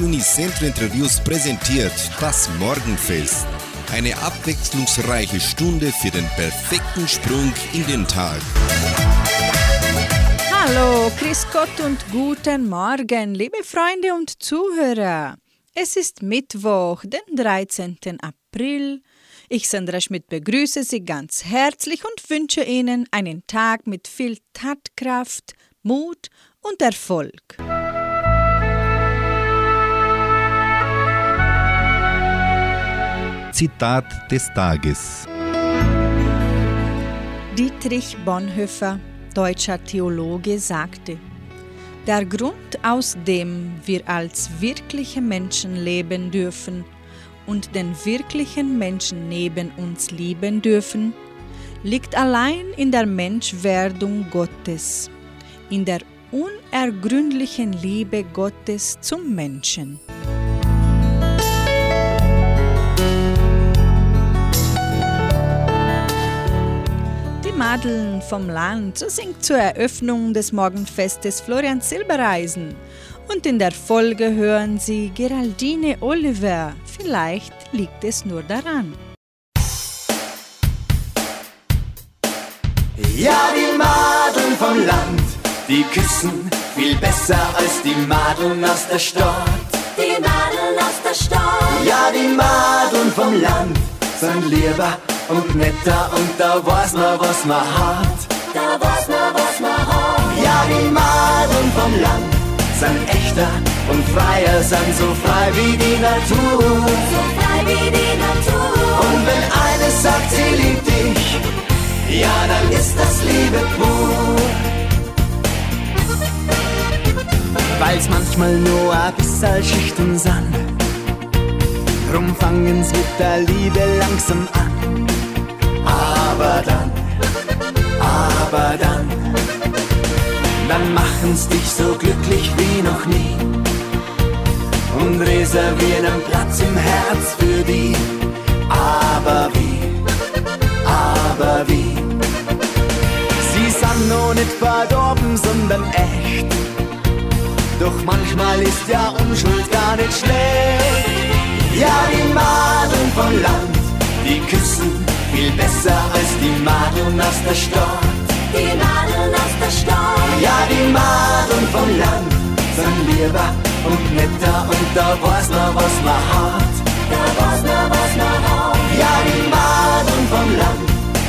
Unicentro Interviews präsentiert das Morgenfest. Eine abwechslungsreiche Stunde für den perfekten Sprung in den Tag. Hallo, Chris Gott und guten Morgen, liebe Freunde und Zuhörer. Es ist Mittwoch, den 13. April. Ich, Sandra Schmidt, begrüße Sie ganz herzlich und wünsche Ihnen einen Tag mit viel Tatkraft, Mut und Erfolg. Zitat des Tages. Dietrich Bonhoeffer, deutscher Theologe, sagte, der Grund, aus dem wir als wirkliche Menschen leben dürfen und den wirklichen Menschen neben uns lieben dürfen, liegt allein in der Menschwerdung Gottes, in der unergründlichen Liebe Gottes zum Menschen. Madeln vom Land singt zur Eröffnung des Morgenfestes Florian Silbereisen. Und in der Folge hören Sie Geraldine Oliver. Vielleicht liegt es nur daran. Ja, die Madeln vom Land, die küssen viel besser als die Madeln aus der Stadt. Die Madeln aus der Stadt. Ja, die Madeln vom Land sind lieber und netter und da weiß man, was man hat. Da weiß man, was man hat. Ja, die Madeln vom Land sind echter und freier, sind so frei wie die Natur. So frei wie die Natur. Und wenn eine sagt, sie liebt dich, ja, dann ist das Liebe pur. Weil's manchmal nur ein bisschen schüchtern sind, drum fangen's mit der Liebe langsam an aber dann, aber dann, dann machen's dich so glücklich wie noch nie und reservieren einen Platz im Herz für die. Aber wie, aber wie, sie sind noch nicht verdorben, sondern echt. Doch manchmal ist ja Unschuld gar nicht schlecht. Ja, die Madeln vom Land, die küssen viel besser als die Madeln aus der Stadt. Die Madeln aus der Stadt. Ja, die Madeln vom Land sind lieber und netter und da weiß man, was man hat. Da weiß man, was man hat. Ja, die Madeln vom Land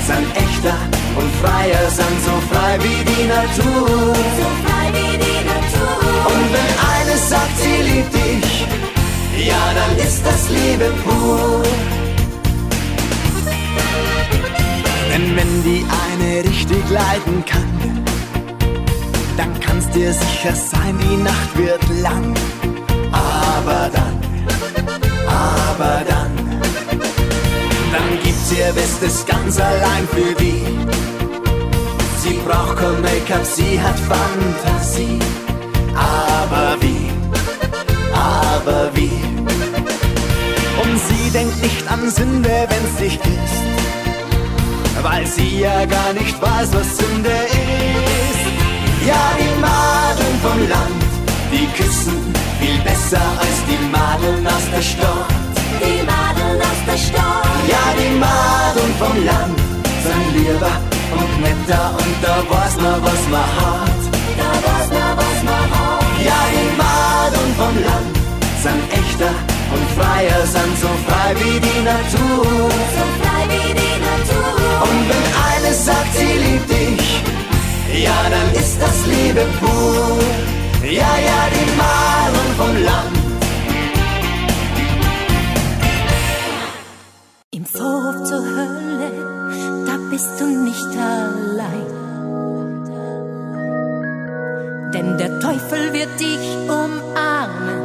sind echter und freier, sind so frei wie die Natur. So frei wie die Natur. Und wenn eine sagt, sie liebt dich, ja, dann ist das Liebe pur. Denn wenn die eine richtig leiden kann, dann kannst dir sicher sein, die Nacht wird lang. Aber dann, aber dann, dann gibt's ihr Bestes ganz allein für die. Sie braucht kein Make-up, sie hat Fantasie. Aber wie, aber wie? Und sie denkt nicht an Sünde, wenn's dich küsst weil sie ja gar nicht weiß, was Sünde ist. Ja, die Madeln vom Land, die küssen viel besser als die Madeln aus der Stadt. Die Madeln aus der Stadt. Ja, die Madeln vom Land sind lieber und netter und da weiß man, was man hat. Da weiß man, was man hat. Ja, die Madeln vom Land sind echter und freier, sind so frei wie die Natur. So frei wie die Natur. Und wenn eine sagt, sie liebt dich, ja, dann ist das Liebe pur. Ja, ja, die Malen vom Land. Im Vorhof zur Hölle, da bist du nicht allein. Denn der Teufel wird dich umarmen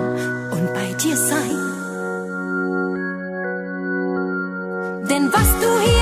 und bei dir sein. Denn was du hier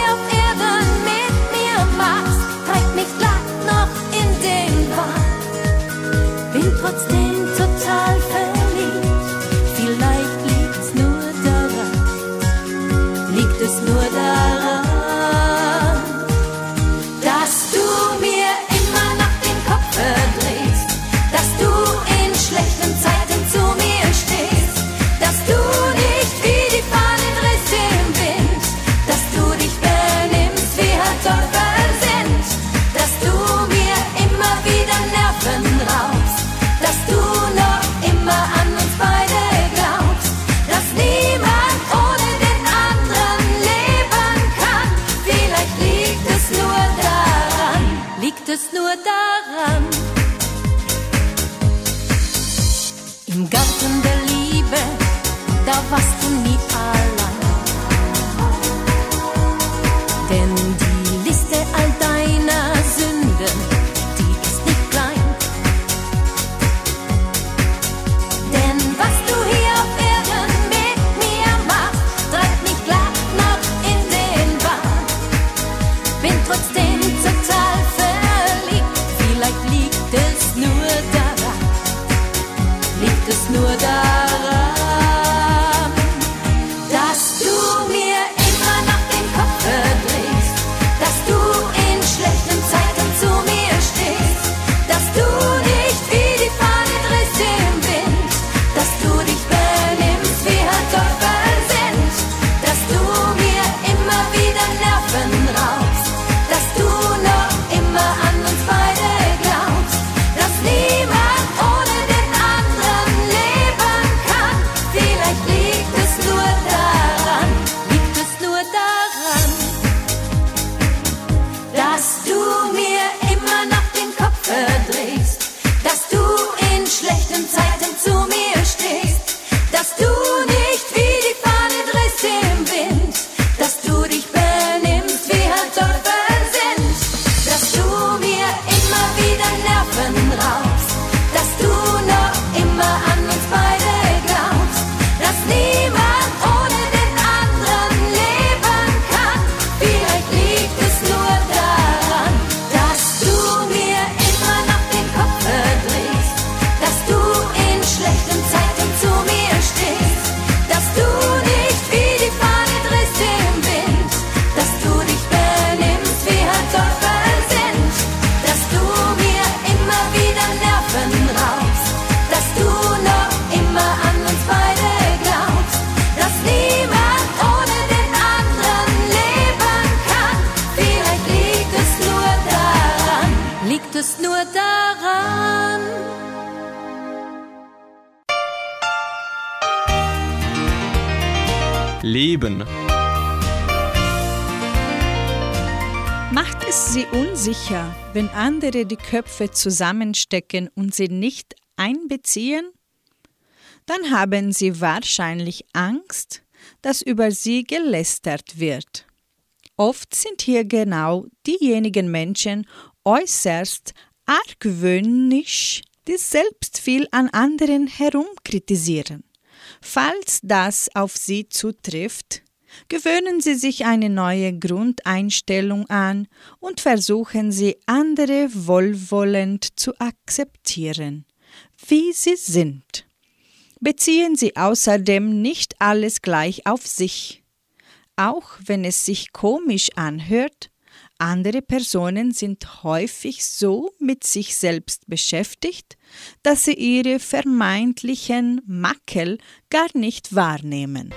Leben. Macht es sie unsicher, wenn andere die Köpfe zusammenstecken und sie nicht einbeziehen? Dann haben sie wahrscheinlich Angst, dass über sie gelästert wird. Oft sind hier genau diejenigen Menschen äußerst argwöhnisch, die selbst viel an anderen herumkritisieren. Falls das auf Sie zutrifft, gewöhnen Sie sich eine neue Grundeinstellung an und versuchen Sie andere wohlwollend zu akzeptieren, wie sie sind. Beziehen Sie außerdem nicht alles gleich auf sich. Auch wenn es sich komisch anhört, andere Personen sind häufig so mit sich selbst beschäftigt, dass sie ihre vermeintlichen Makel gar nicht wahrnehmen.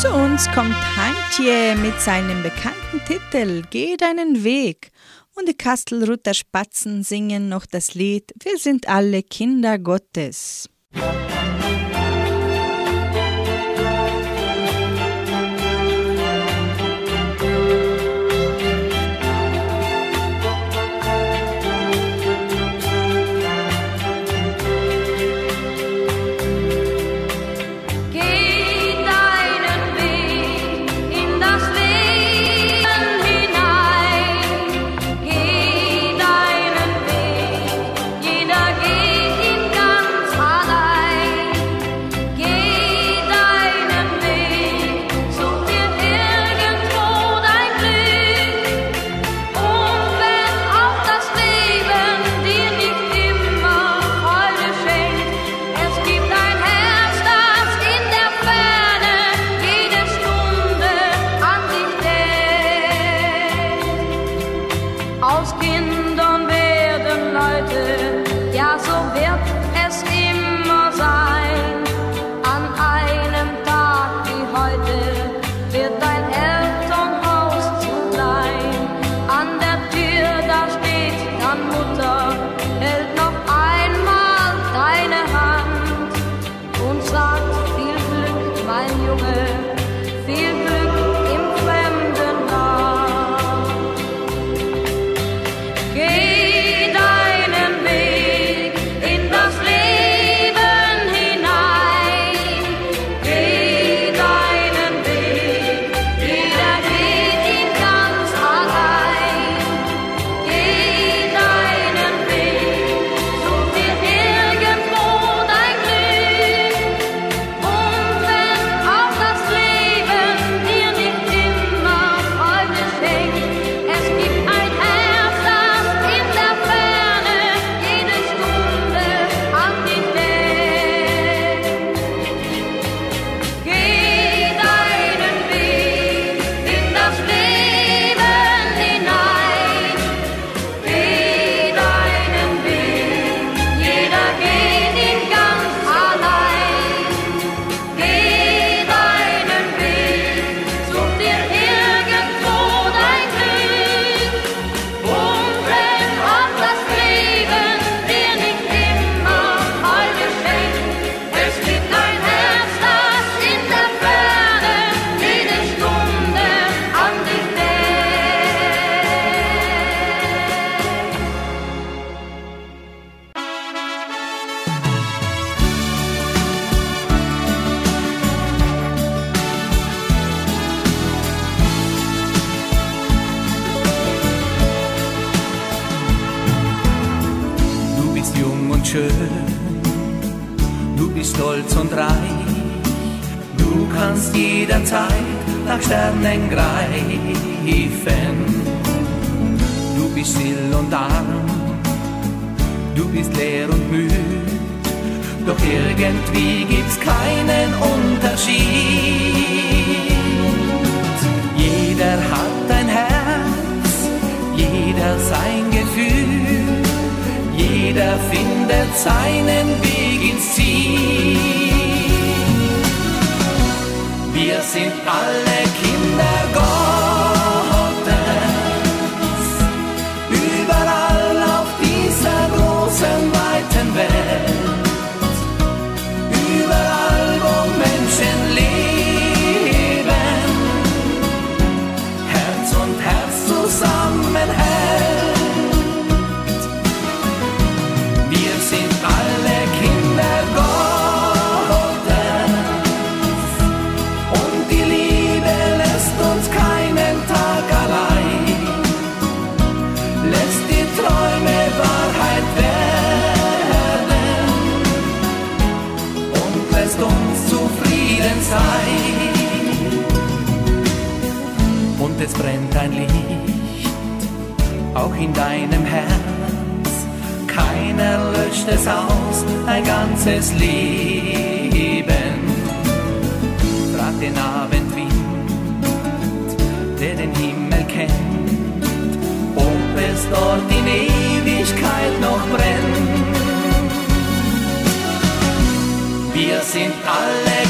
Zu uns kommt Hantje mit seinem bekannten Titel Geh deinen Weg und die Kastelruther Spatzen singen noch das Lied Wir sind alle Kinder Gottes. Musik es brennt ein Licht, auch in deinem Herz. Keiner löscht es aus, ein ganzes Leben. Frag den Abendwind, der den Himmel kennt, ob es dort in Ewigkeit noch brennt. Wir sind alle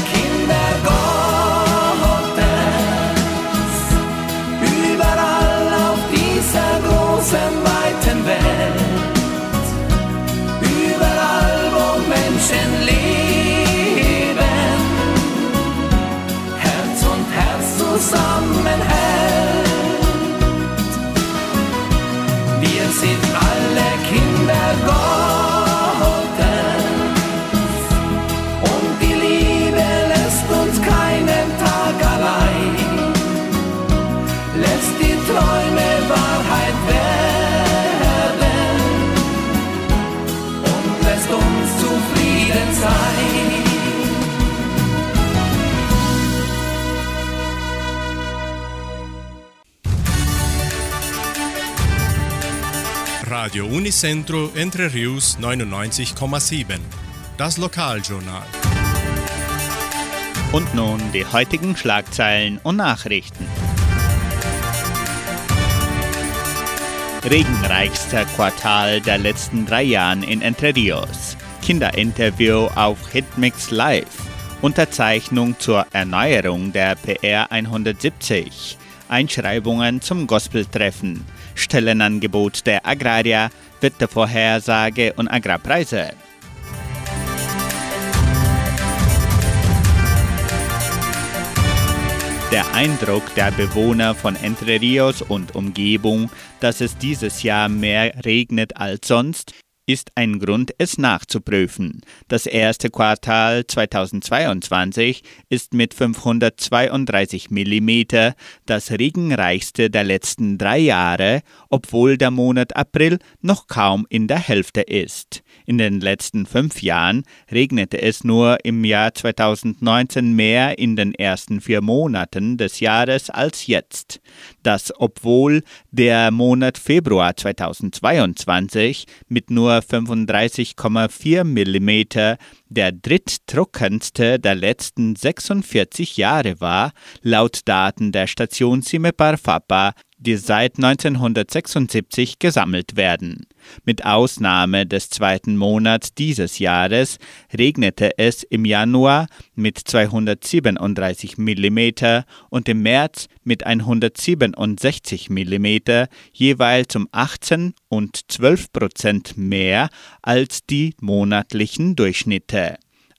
Radio Unicentro Entre Rius 99,7. Das Lokaljournal. Und nun die heutigen Schlagzeilen und Nachrichten. Regenreichster Quartal der letzten drei Jahren in Entre Rios. Kinderinterview auf Hitmix Live. Unterzeichnung zur Erneuerung der PR 170. Einschreibungen zum Gospeltreffen. Stellenangebot der Agraria, Wettervorhersage und Agrarpreise. Der Eindruck der Bewohner von Entre Rios und Umgebung, dass es dieses Jahr mehr regnet als sonst, ist ein Grund, es nachzuprüfen. Das erste Quartal 2022 ist mit 532 mm das regenreichste der letzten drei Jahre, obwohl der Monat April noch kaum in der Hälfte ist. In den letzten fünf Jahren regnete es nur im Jahr 2019 mehr in den ersten vier Monaten des Jahres als jetzt. Das obwohl der Monat Februar 2022 mit nur 35,4 mm der dritttrockenste der letzten 46 Jahre war, laut Daten der Station Cimepar Fapa, die seit 1976 gesammelt werden. Mit Ausnahme des zweiten Monats dieses Jahres regnete es im Januar mit 237 mm und im März mit 167 mm, jeweils um 18 und 12 Prozent mehr als die monatlichen Durchschnitte.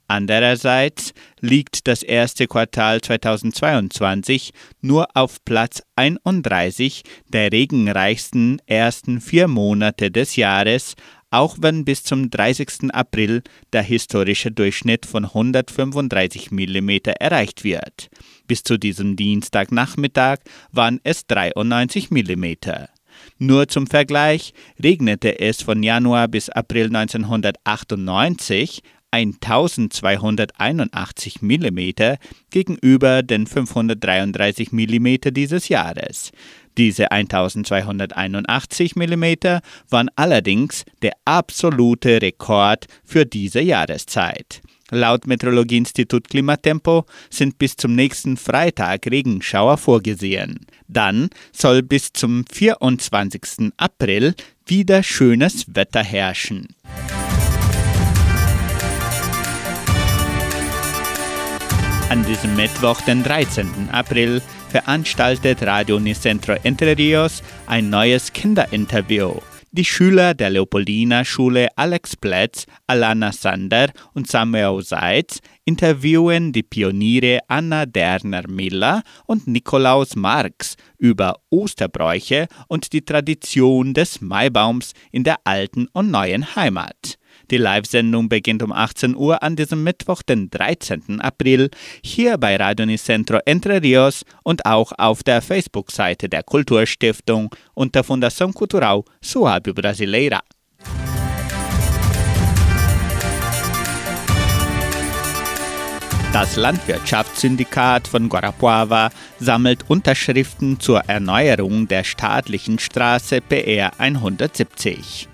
Andererseits liegt das erste Quartal 2022 nur auf Platz 31 der regenreichsten ersten vier Monate des Jahres, auch wenn bis zum 30. April der historische Durchschnitt von 135 mm erreicht wird. Bis zu diesem Dienstagnachmittag waren es 93 mm. Nur zum Vergleich regnete es von Januar bis April 1998 1281 mm gegenüber den 533 mm dieses Jahres. Diese 1281 mm waren allerdings der absolute Rekord für diese Jahreszeit. Laut Meteorologieinstitut Klimatempo sind bis zum nächsten Freitag Regenschauer vorgesehen. Dann soll bis zum 24. April wieder schönes Wetter herrschen. An diesem Mittwoch, den 13. April, veranstaltet Radio Nicentro Entre Rios ein neues Kinderinterview. Die Schüler der Leopoldina Schule Alex Plätz, Alana Sander und Samuel Seitz interviewen die Pioniere Anna Derner-Miller und Nikolaus Marx über Osterbräuche und die Tradition des Maibaums in der alten und neuen Heimat. Die Live-Sendung beginnt um 18 Uhr an diesem Mittwoch, den 13. April, hier bei Radio Nicentro Entre Rios und auch auf der Facebook-Seite der Kulturstiftung unter Fundação Cultural Suave Brasileira. Das Landwirtschaftssyndikat von Guarapuava sammelt Unterschriften zur Erneuerung der staatlichen Straße PR 170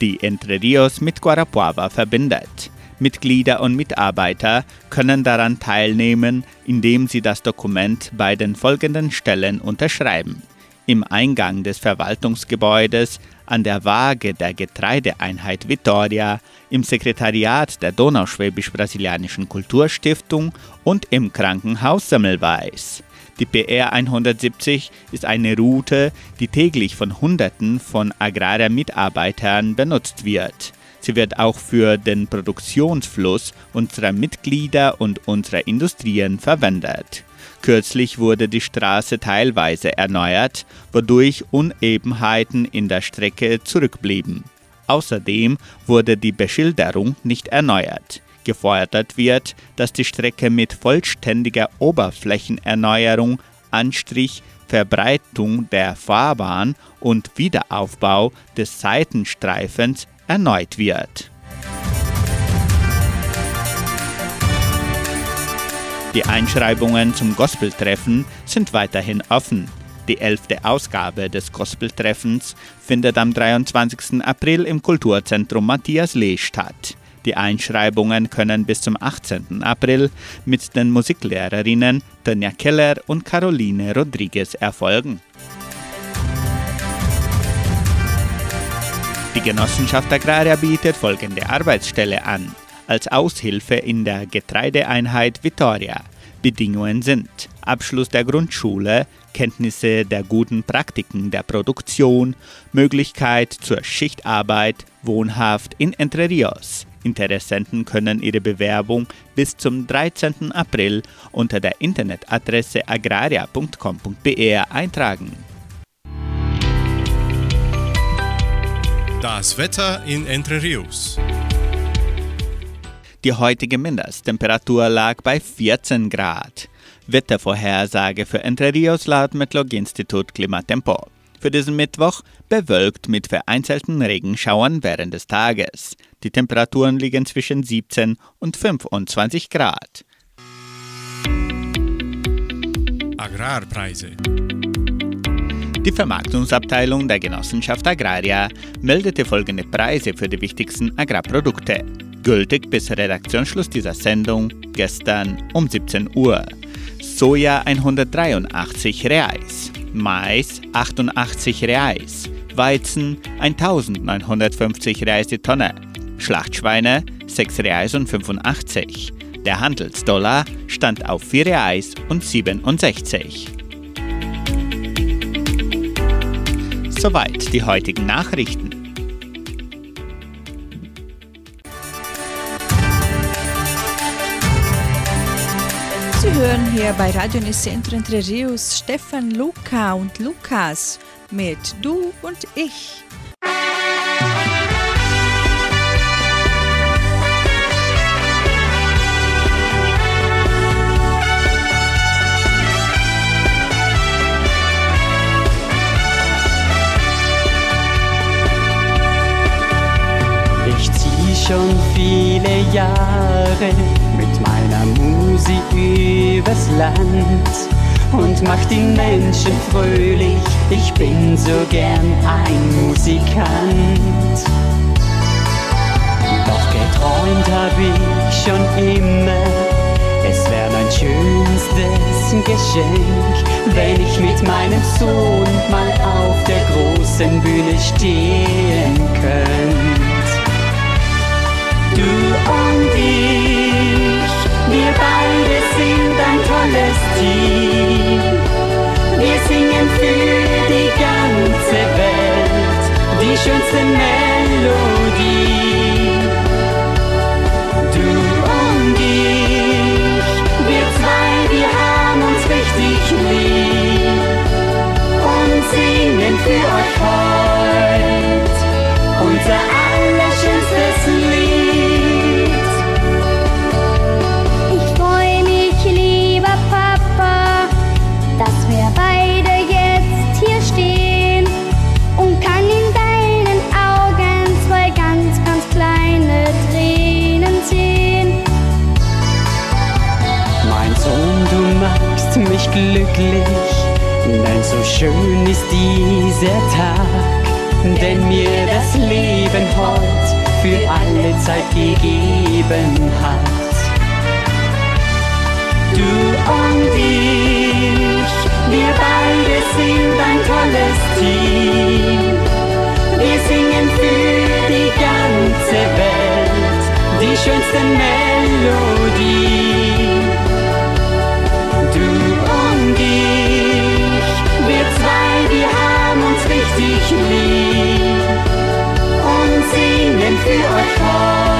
die Entre Rios mit Guarapuava verbindet. Mitglieder und Mitarbeiter können daran teilnehmen, indem sie das Dokument bei den folgenden Stellen unterschreiben. Im Eingang des Verwaltungsgebäudes, an der Waage der Getreideeinheit Vitoria, im Sekretariat der Donauschwäbisch-Brasilianischen Kulturstiftung und im Krankenhaus Semmelweis. Die PR 170 ist eine Route, die täglich von Hunderten von Agrarmitarbeitern benutzt wird. Sie wird auch für den Produktionsfluss unserer Mitglieder und unserer Industrien verwendet. Kürzlich wurde die Straße teilweise erneuert, wodurch Unebenheiten in der Strecke zurückblieben. Außerdem wurde die Beschilderung nicht erneuert gefordert wird, dass die Strecke mit vollständiger Oberflächenerneuerung, Anstrich, Verbreitung der Fahrbahn und Wiederaufbau des Seitenstreifens erneut wird. Die Einschreibungen zum Gospeltreffen sind weiterhin offen. Die elfte Ausgabe des Gospeltreffens findet am 23. April im Kulturzentrum Matthias Lee statt. Die Einschreibungen können bis zum 18. April mit den Musiklehrerinnen Tanja Keller und Caroline Rodriguez erfolgen. Die Genossenschaft Agraria bietet folgende Arbeitsstelle an. Als Aushilfe in der Getreideeinheit Vitoria. Bedingungen sind Abschluss der Grundschule, Kenntnisse der guten Praktiken der Produktion, Möglichkeit zur Schichtarbeit, wohnhaft in Entre Rios, Interessenten können ihre Bewerbung bis zum 13. April unter der Internetadresse agraria.com.br eintragen. Das Wetter in Entre Rios. Die heutige Mindesttemperatur lag bei 14 Grad. Wettervorhersage für Entre Rios laut Metlog-Institut Klimatempo. Für diesen Mittwoch bewölkt mit vereinzelten Regenschauern während des Tages. Die Temperaturen liegen zwischen 17 und 25 Grad. Agrarpreise. Die Vermarktungsabteilung der Genossenschaft Agraria meldete folgende Preise für die wichtigsten Agrarprodukte. Gültig bis Redaktionsschluss dieser Sendung gestern um 17 Uhr. Soja 183 Reais, Mais 88 Reais, Weizen 1950 Reais die Tonne, Schlachtschweine 6 Reais und 85. Der Handelsdollar stand auf 4 Reais und 67. Soweit die heutigen Nachrichten. Sie hören hier bei Radio Nicentro Entre Rios Stefan Luca und Lukas mit Du und ich. Schon viele Jahre mit meiner Musik übers Land und mach die Menschen fröhlich. Ich bin so gern ein Musikant. Doch geträumt hab ich schon immer, es wäre mein schönstes Geschenk, wenn ich mit meinem Sohn mal auf der großen Bühne stehen könnt. Du und ich, wir beide sind ein tolles Team. Wir singen für die ganze Welt die schönste Melodie. Du und ich, wir zwei, wir haben uns richtig lieb und singen für euch heute glücklich, denn so schön ist dieser Tag, denn mir das Leben heut für alle Zeit gegeben hat. Du und ich, wir beide sind ein tolles Team. Wir singen für die ganze Welt die schönste Melodie. Richtig lieb und singen für euch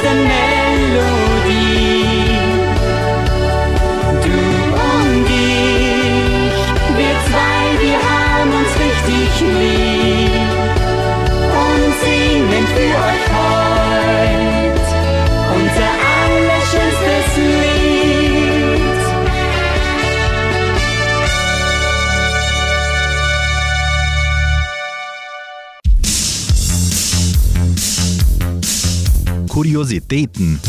die schönste Kuriositäten.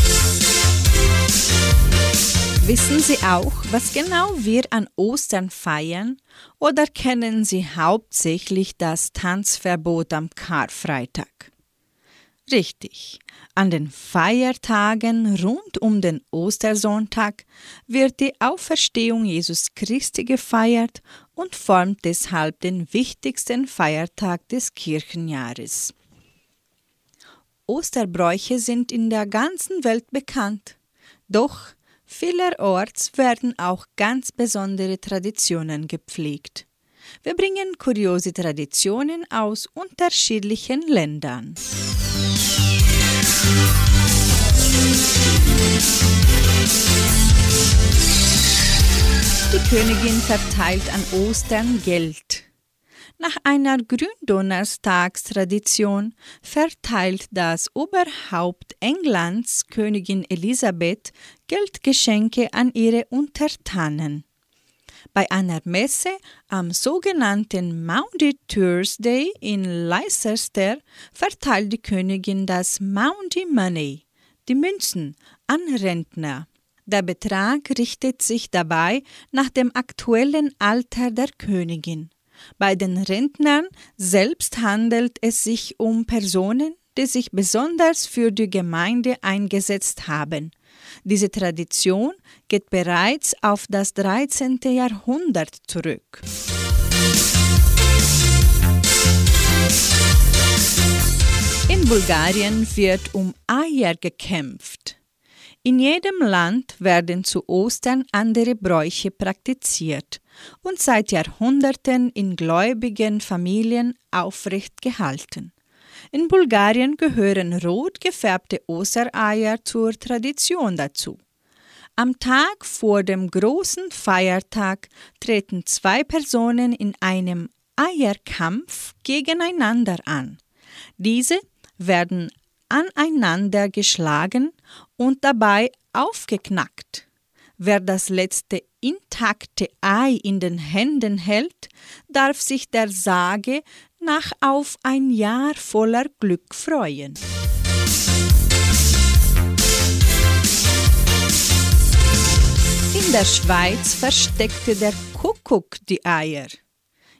Wissen Sie auch, was genau wir an Ostern feiern? Oder kennen Sie hauptsächlich das Tanzverbot am Karfreitag? Richtig. An den Feiertagen rund um den Ostersonntag wird die Auferstehung Jesus Christi gefeiert und formt deshalb den wichtigsten Feiertag des Kirchenjahres. Osterbräuche sind in der ganzen Welt bekannt. Doch vielerorts werden auch ganz besondere Traditionen gepflegt. Wir bringen kuriose Traditionen aus unterschiedlichen Ländern. Die Königin verteilt an Ostern Geld. Nach einer Gründonnerstagstradition verteilt das Oberhaupt Englands, Königin Elisabeth, Geldgeschenke an ihre Untertanen. Bei einer Messe am sogenannten Maundy Thursday in Leicester verteilt die Königin das Maundy Money, die Münzen, an Rentner. Der Betrag richtet sich dabei nach dem aktuellen Alter der Königin. Bei den Rentnern selbst handelt es sich um Personen, die sich besonders für die Gemeinde eingesetzt haben. Diese Tradition geht bereits auf das 13. Jahrhundert zurück. In Bulgarien wird um Eier gekämpft. In jedem Land werden zu Ostern andere Bräuche praktiziert und seit Jahrhunderten in gläubigen Familien aufrecht gehalten. In Bulgarien gehören rot gefärbte Ostereier zur Tradition dazu. Am Tag vor dem großen Feiertag treten zwei Personen in einem Eierkampf gegeneinander an. Diese werden aneinander geschlagen und dabei aufgeknackt. Wer das letzte intakte Ei in den Händen hält, darf sich der Sage nach auf ein Jahr voller Glück freuen. In der Schweiz versteckte der Kuckuck die Eier.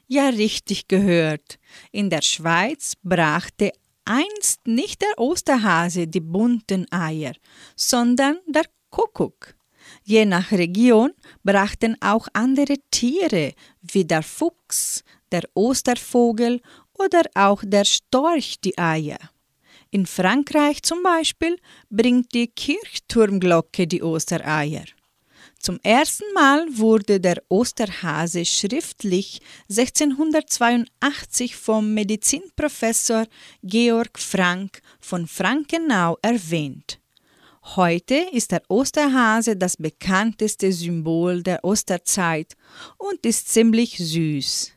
Ja, richtig gehört. In der Schweiz brachte einst nicht der Osterhase die bunten Eier, sondern der Kuckuck. Je nach Region brachten auch andere Tiere wie der Fuchs, der Ostervogel oder auch der Storch die Eier. In Frankreich zum Beispiel bringt die Kirchturmglocke die Ostereier. Zum ersten Mal wurde der Osterhase schriftlich 1682 vom Medizinprofessor Georg Frank von Frankenau erwähnt. Heute ist der Osterhase das bekannteste Symbol der Osterzeit und ist ziemlich süß.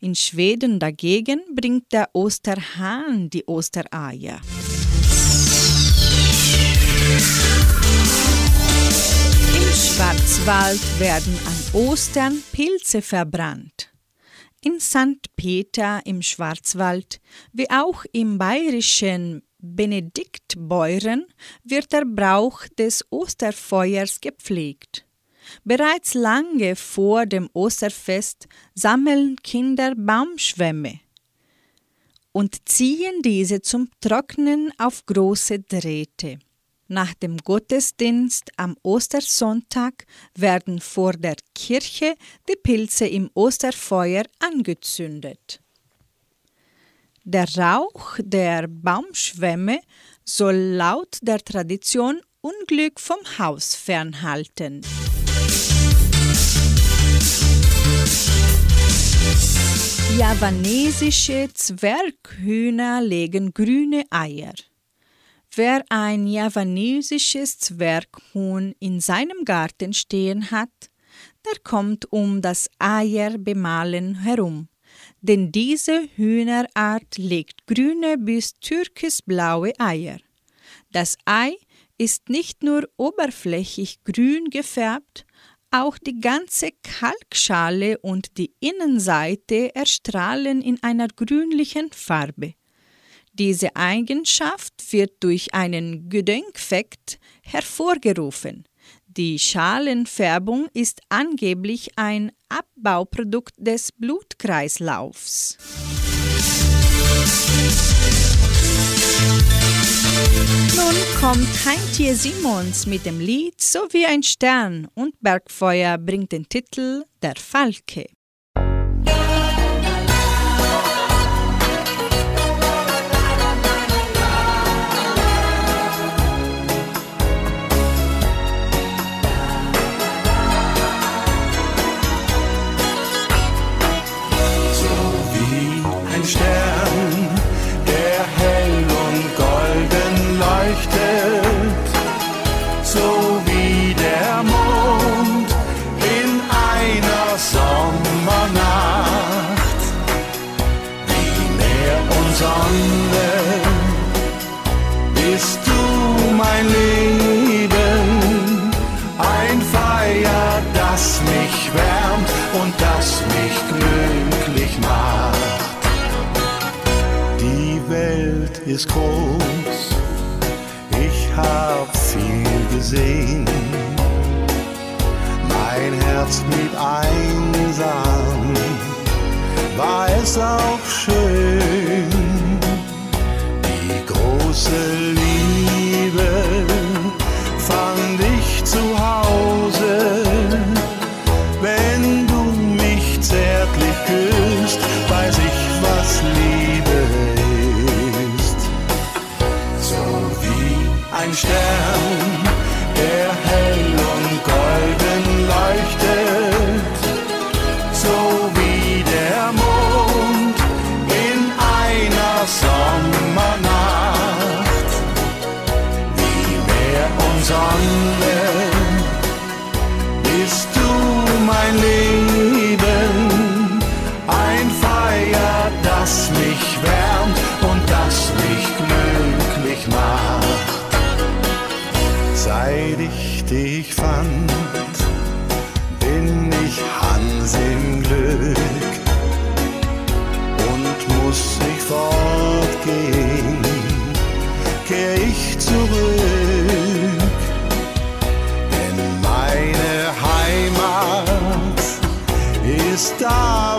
In Schweden dagegen bringt der Osterhahn die Ostereier. Im Schwarzwald werden an Ostern Pilze verbrannt. In St. Peter im Schwarzwald, wie auch im bayerischen Benediktbeuren, wird der Brauch des Osterfeuers gepflegt. Bereits lange vor dem Osterfest sammeln Kinder Baumschwämme und ziehen diese zum Trocknen auf große Drähte. Nach dem Gottesdienst am Ostersonntag werden vor der Kirche die Pilze im Osterfeuer angezündet. Der Rauch der Baumschwämme soll laut der Tradition Unglück vom Haus fernhalten. Javanesische Zwerghühner legen grüne Eier. Wer ein javanesisches Zwerghuhn in seinem Garten stehen hat, der kommt um das Eierbemalen herum, denn diese Hühnerart legt grüne bis türkisblaue Eier. Das Ei ist nicht nur oberflächig grün gefärbt, auch die ganze Kalkschale und die Innenseite erstrahlen in einer grünlichen Farbe. Diese Eigenschaft wird durch einen Gedenkfekt hervorgerufen. Die Schalenfärbung ist angeblich ein Abbauprodukt des Blutkreislaufs. Nun kommt Heintje Simons mit dem Lied So wie ein Stern und Bergfeuer bringt den Titel Der Falke. Ein ist groß, ich hab viel gesehen. Mein Herz blieb einsam, war es auch schön. Die große star.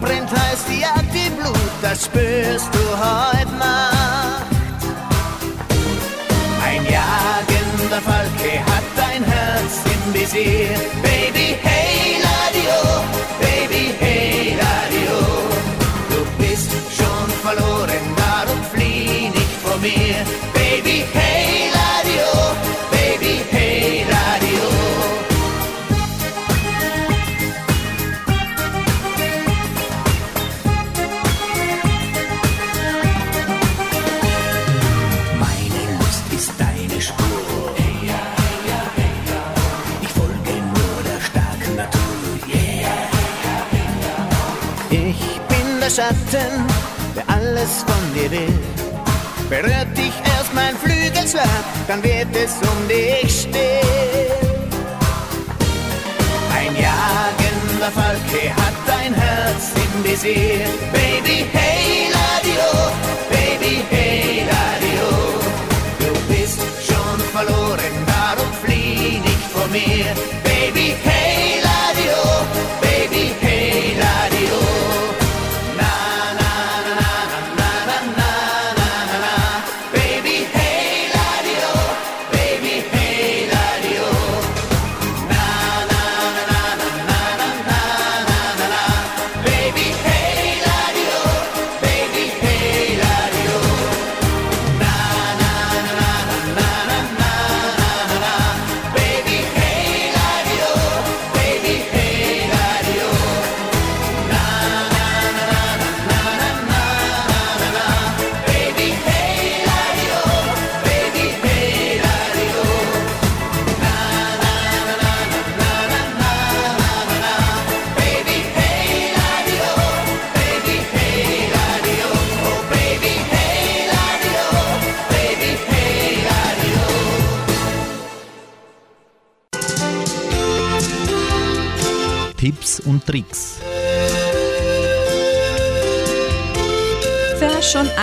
Brennt heiß die Jagd im Blut, das spürst du heut Nacht. Ein jagender Falke hat dein Herz im Visier. Baby, Schatten, der alles von dir will. Berührt dich erst mein Flügelschlag, dann wird es um dich still. Ein jagender Falke hat dein Herz im Visier. Baby, hey, Ladio, Baby, hey, Ladio. Du bist schon verloren, darum flieh nicht vor mir.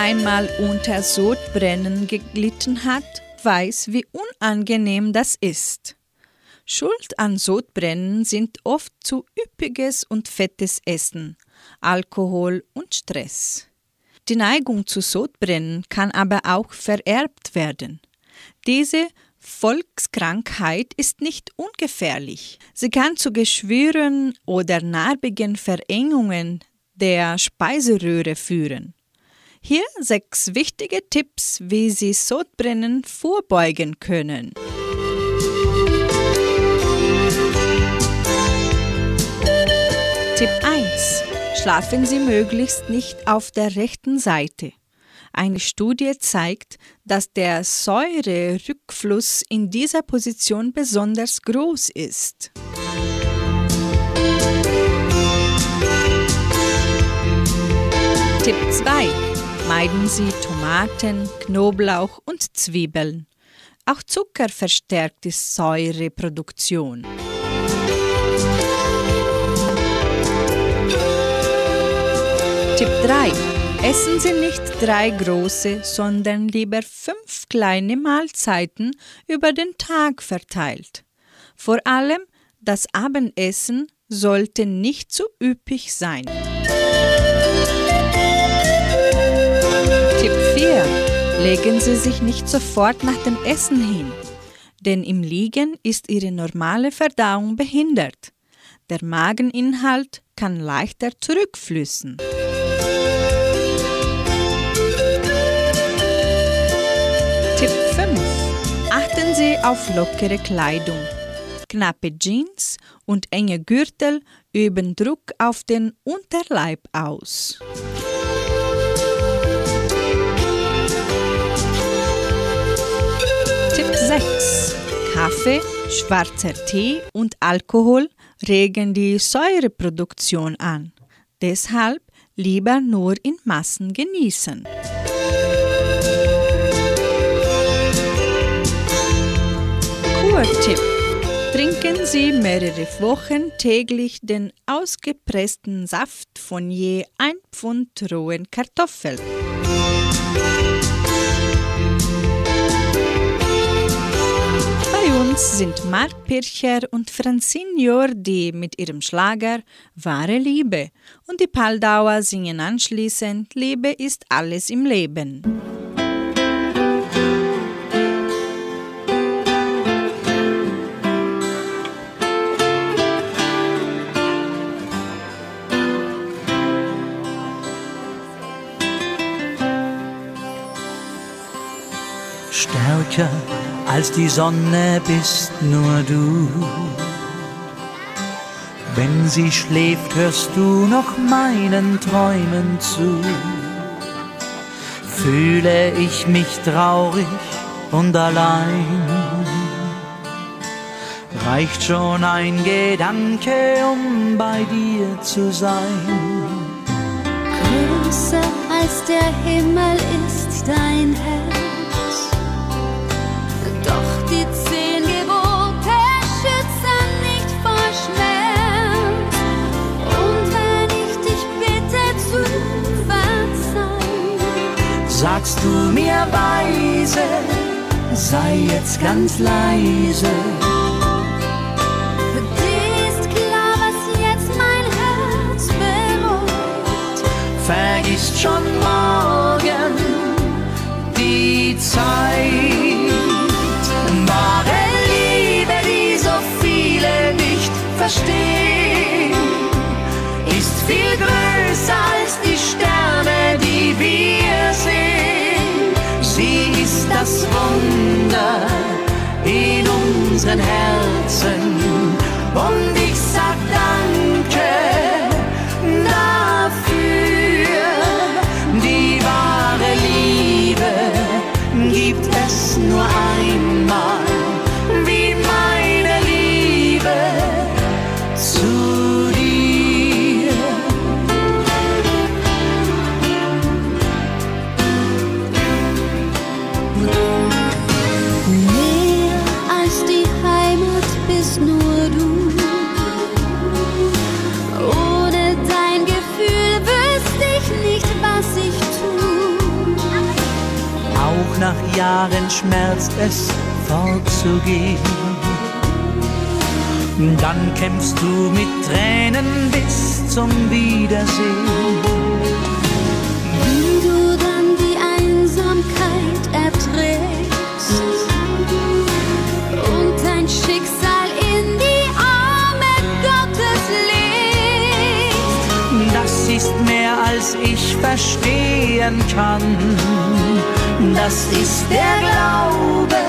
Einmal unter Sodbrennen gelitten hat, weiß, wie unangenehm das ist. Schuld an Sodbrennen sind oft zu üppiges und fettes Essen, Alkohol und Stress. Die Neigung zu Sodbrennen kann aber auch vererbt werden. Diese Volkskrankheit ist nicht ungefährlich. Sie kann zu Geschwüren oder narbigen Verengungen der Speiseröhre führen. Hier sechs wichtige Tipps, wie Sie Sodbrennen vorbeugen können. Tipp 1. Schlafen Sie möglichst nicht auf der rechten Seite. Eine Studie zeigt, dass der Säurerückfluss in dieser Position besonders groß ist. Tipp 2. Meiden Sie Tomaten, Knoblauch und Zwiebeln. Auch Zucker verstärkt die Säureproduktion. Tipp 3. Essen Sie nicht drei große, sondern lieber fünf kleine Mahlzeiten über den Tag verteilt. Vor allem das Abendessen sollte nicht zu üppig sein. Legen Sie sich nicht sofort nach dem Essen hin, denn im Liegen ist Ihre normale Verdauung behindert. Der Mageninhalt kann leichter zurückflüssen. Tipp 5. Achten Sie auf lockere Kleidung. Knappe Jeans und enge Gürtel üben Druck auf den Unterleib aus. 6. Kaffee, schwarzer Tee und Alkohol regen die Säureproduktion an. Deshalb lieber nur in Massen genießen. Kurtipp. Trinken Sie mehrere Wochen täglich den ausgepressten Saft von je ein Pfund rohen Kartoffeln. Uns sind Mark Pircher und Francine Jordi mit ihrem Schlager Wahre Liebe und die Paldauer singen anschließend Liebe ist alles im Leben. Stärker als die Sonne bist nur du. Wenn sie schläft, hörst du noch meinen Träumen zu. Fühle ich mich traurig und allein, reicht schon ein Gedanke, um bei dir zu sein. Größer als der Himmel ist dein Herz. Sagst du mir weise, sei jetzt ganz leise. für dich ist klar, was jetzt mein Herz bereut. vergisst schon morgen die Zeit. Wahre Liebe, die so viele nicht verstehen, ist viel größer in unseren Herzen Jahren schmerzt es fortzugehen. Dann kämpfst du mit Tränen bis zum Wiedersehen. Wie du dann die Einsamkeit erträgst und dein Schicksal in die Arme Gottes legst. Das ist mehr als ich verstehen kann das ist der Glaube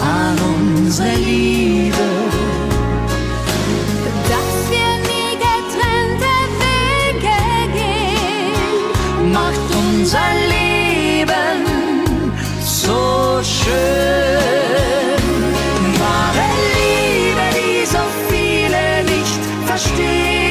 an unsere Liebe. Dass wir nie getrennte Wege gehen, macht unser Leben so schön. Wahre Liebe, die so viele nicht verstehen.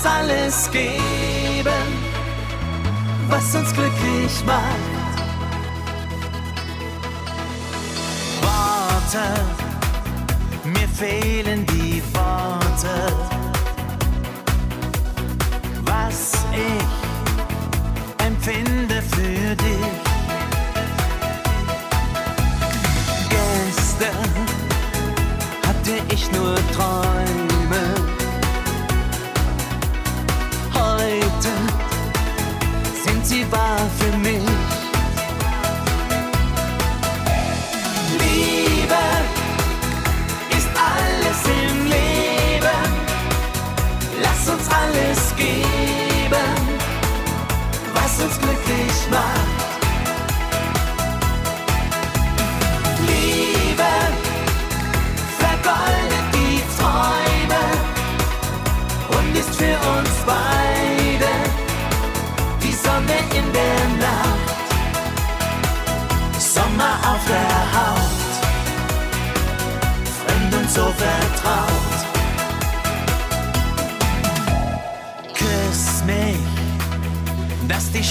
uns alles geben, was uns glücklich macht. Worte, mir fehlen die Worte, was ich empfinde für dich. Gestern hatte ich nur Träume by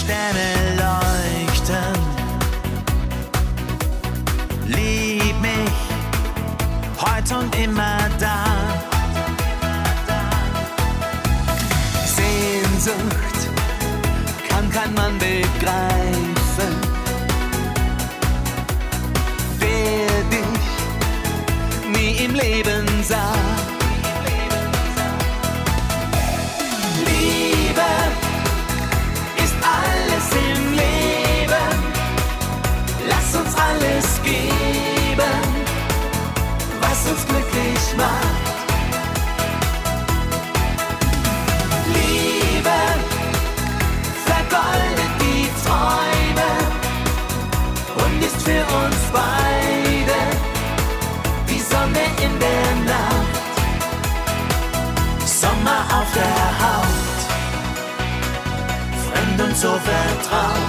Sterne leuchten. Lieb mich heute und immer da. Sehnsucht kann kein Mann begreifen. vertrouwt.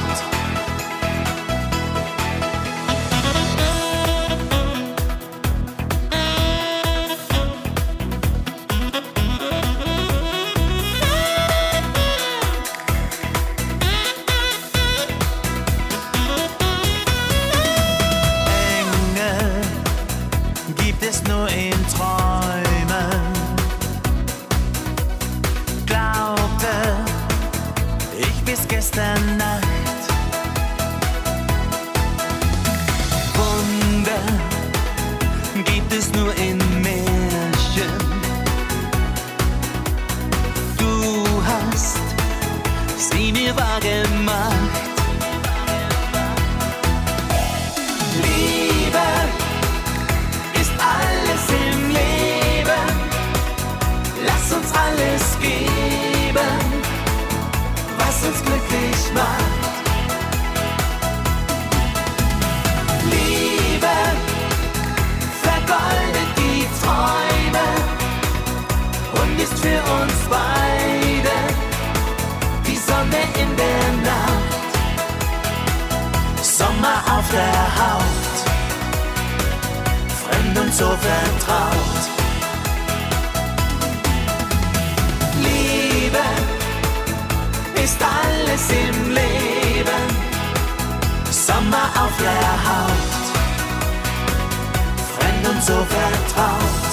so vertraut.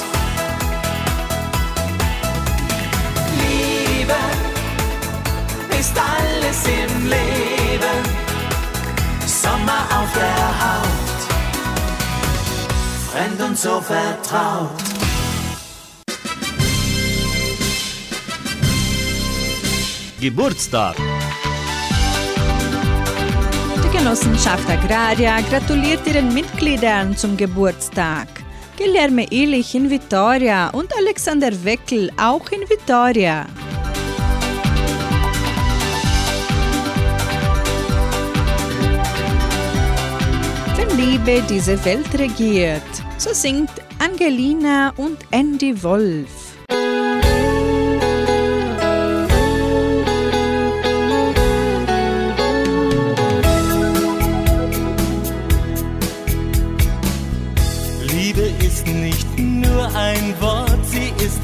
Liebe ist alles im Leben, Sommer auf der Haut, fremd und so vertraut. Geburtstag. Die Genossenschaft Agraria gratuliert ihren Mitgliedern zum Geburtstag. Guilherme Illich in Vitoria und Alexander Weckel auch in Vitoria. Wenn Liebe diese Welt regiert, so singt Angelina und Andy Wolf.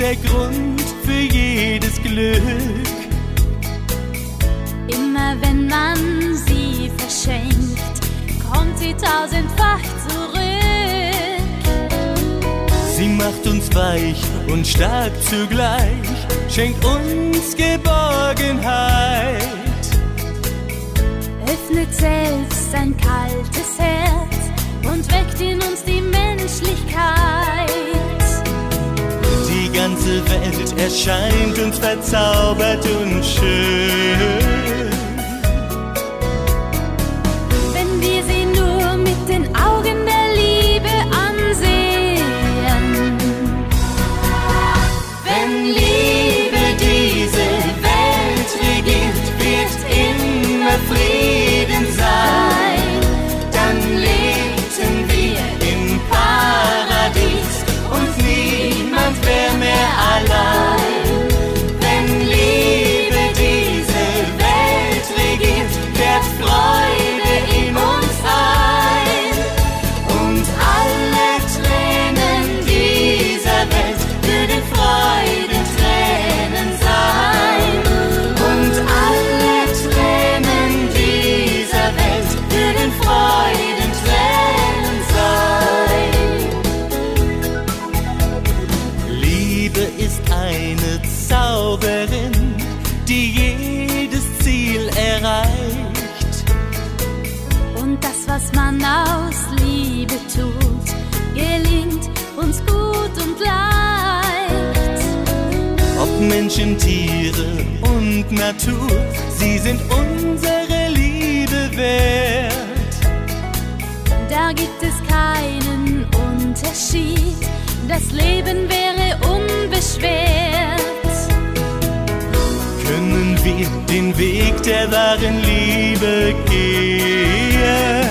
Der Grund für jedes Glück. Immer wenn man sie verschenkt, kommt sie tausendfach zurück. Sie macht uns weich und stark zugleich, schenkt uns Geborgenheit. Öffnet selbst ein kaltes Herz und weckt in uns die Menschlichkeit. Ganze Welt erscheint uns verzaubert und schön. Natur, sie sind unsere Liebe wert. Da gibt es keinen Unterschied. Das Leben wäre unbeschwert. Können wir den Weg der wahren Liebe gehen?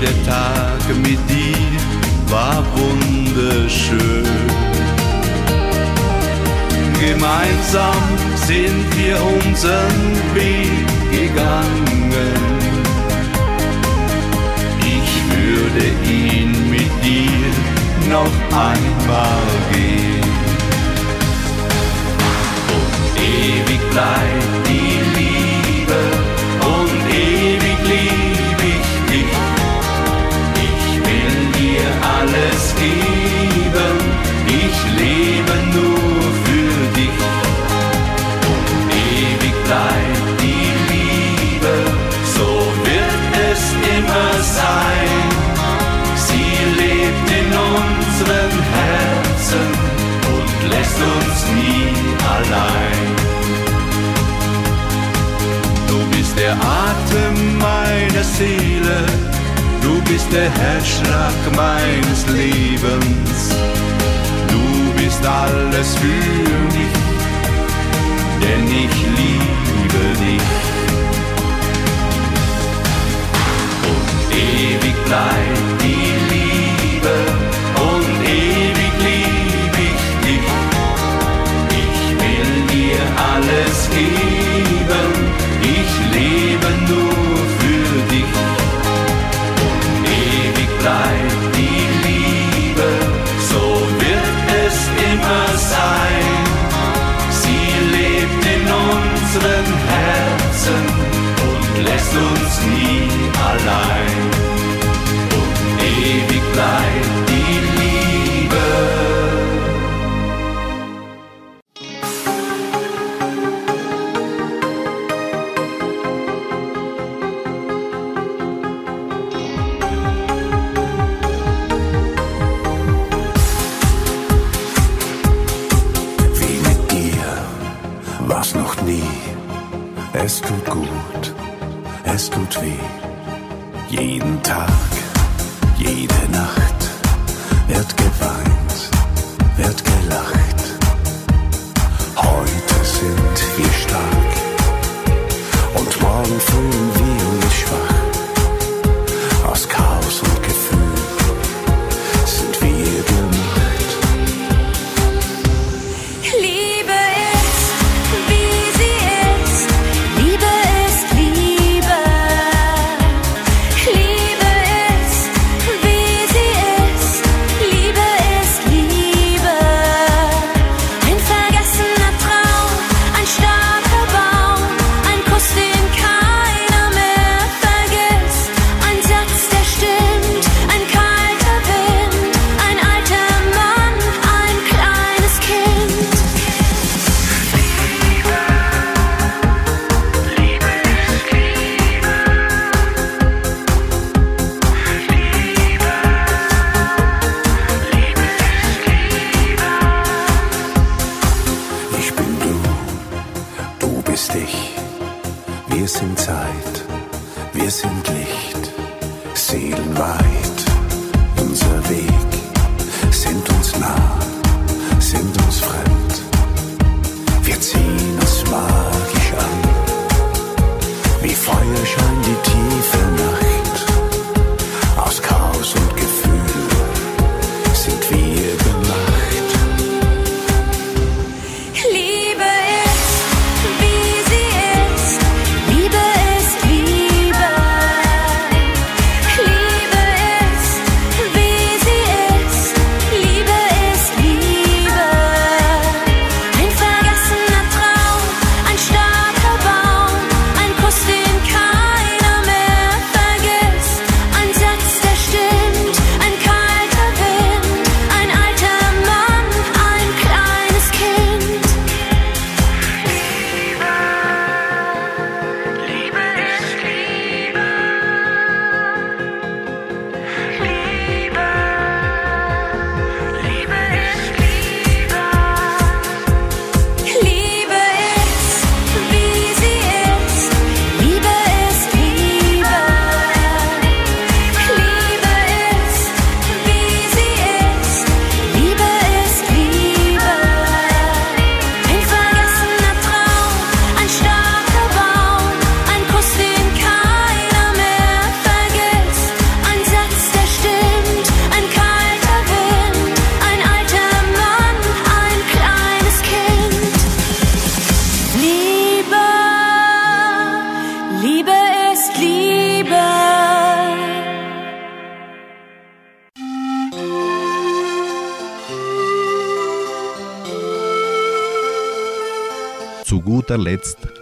jeder Tag mit dir war wunderschön. Gemeinsam sind wir unseren Weg gegangen. Ich würde ihn mit dir noch einmal gehen. Und ewig bleiben lässt uns nie allein. Du bist der Atem meiner Seele, du bist der Herzschlag meines Lebens. Du bist alles für mich, denn ich liebe dich. Und ewig bleibt die Liebe is he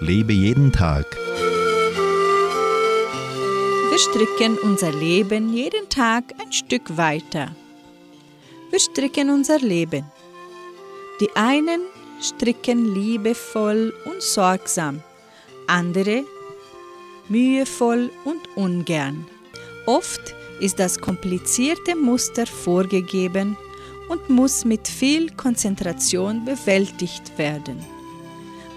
lebe jeden Tag. Wir stricken unser Leben jeden Tag ein Stück weiter. Wir stricken unser Leben. Die einen stricken liebevoll und sorgsam, andere mühevoll und ungern. Oft ist das komplizierte Muster vorgegeben und muss mit viel Konzentration bewältigt werden.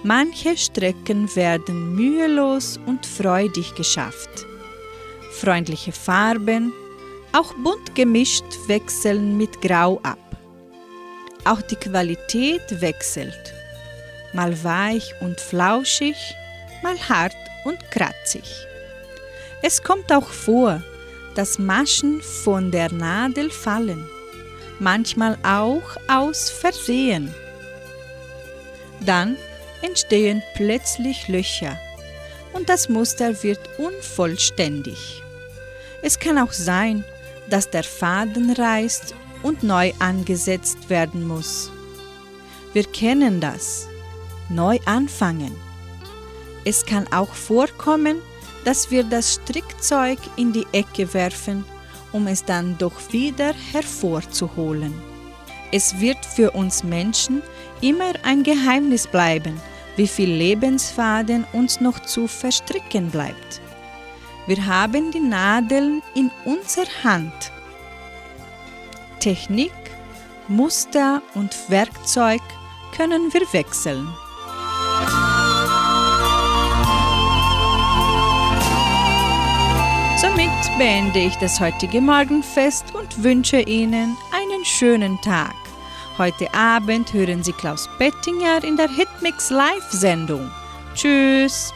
Manche Strecken werden mühelos und freudig geschafft. Freundliche Farben, auch bunt gemischt, wechseln mit Grau ab. Auch die Qualität wechselt. Mal weich und flauschig, mal hart und kratzig. Es kommt auch vor, dass Maschen von der Nadel fallen, manchmal auch aus Versehen. Dann entstehen plötzlich Löcher und das Muster wird unvollständig. Es kann auch sein, dass der Faden reißt und neu angesetzt werden muss. Wir kennen das. Neu anfangen. Es kann auch vorkommen, dass wir das Strickzeug in die Ecke werfen, um es dann doch wieder hervorzuholen. Es wird für uns Menschen immer ein Geheimnis bleiben, wie viel Lebensfaden uns noch zu verstricken bleibt. Wir haben die Nadeln in unserer Hand. Technik, Muster und Werkzeug können wir wechseln. Somit beende ich das heutige Morgenfest und wünsche Ihnen einen schönen Tag. Heute Abend hören Sie Klaus Bettinger in der Hitmix Live-Sendung. Tschüss!